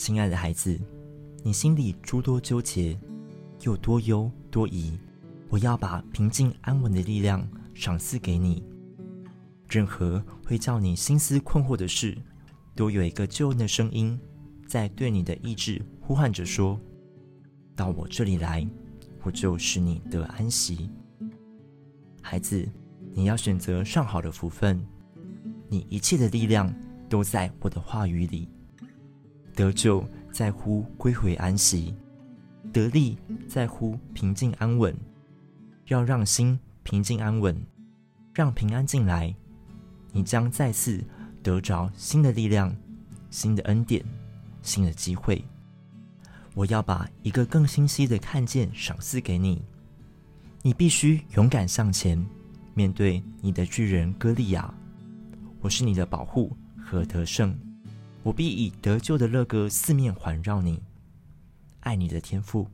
亲爱的孩子，你心里诸多纠结，又多忧多疑，我要把平静安稳的力量赏赐给你。任何会叫你心思困惑的事，都有一个救恩的声音，在对你的意志呼唤着说：“到我这里来，我就使你得安息。”孩子，你要选择上好的福分，你一切的力量都在我的话语里。得救在乎归回安息，得力在乎平静安稳。要让心平静安稳，让平安进来，你将再次得着新的力量、新的恩典、新的机会。我要把一个更清晰的看见赏赐给你，你必须勇敢向前，面对你的巨人歌利亚。我是你的保护和得胜。我必以得救的乐歌四面环绕你，爱你的天赋。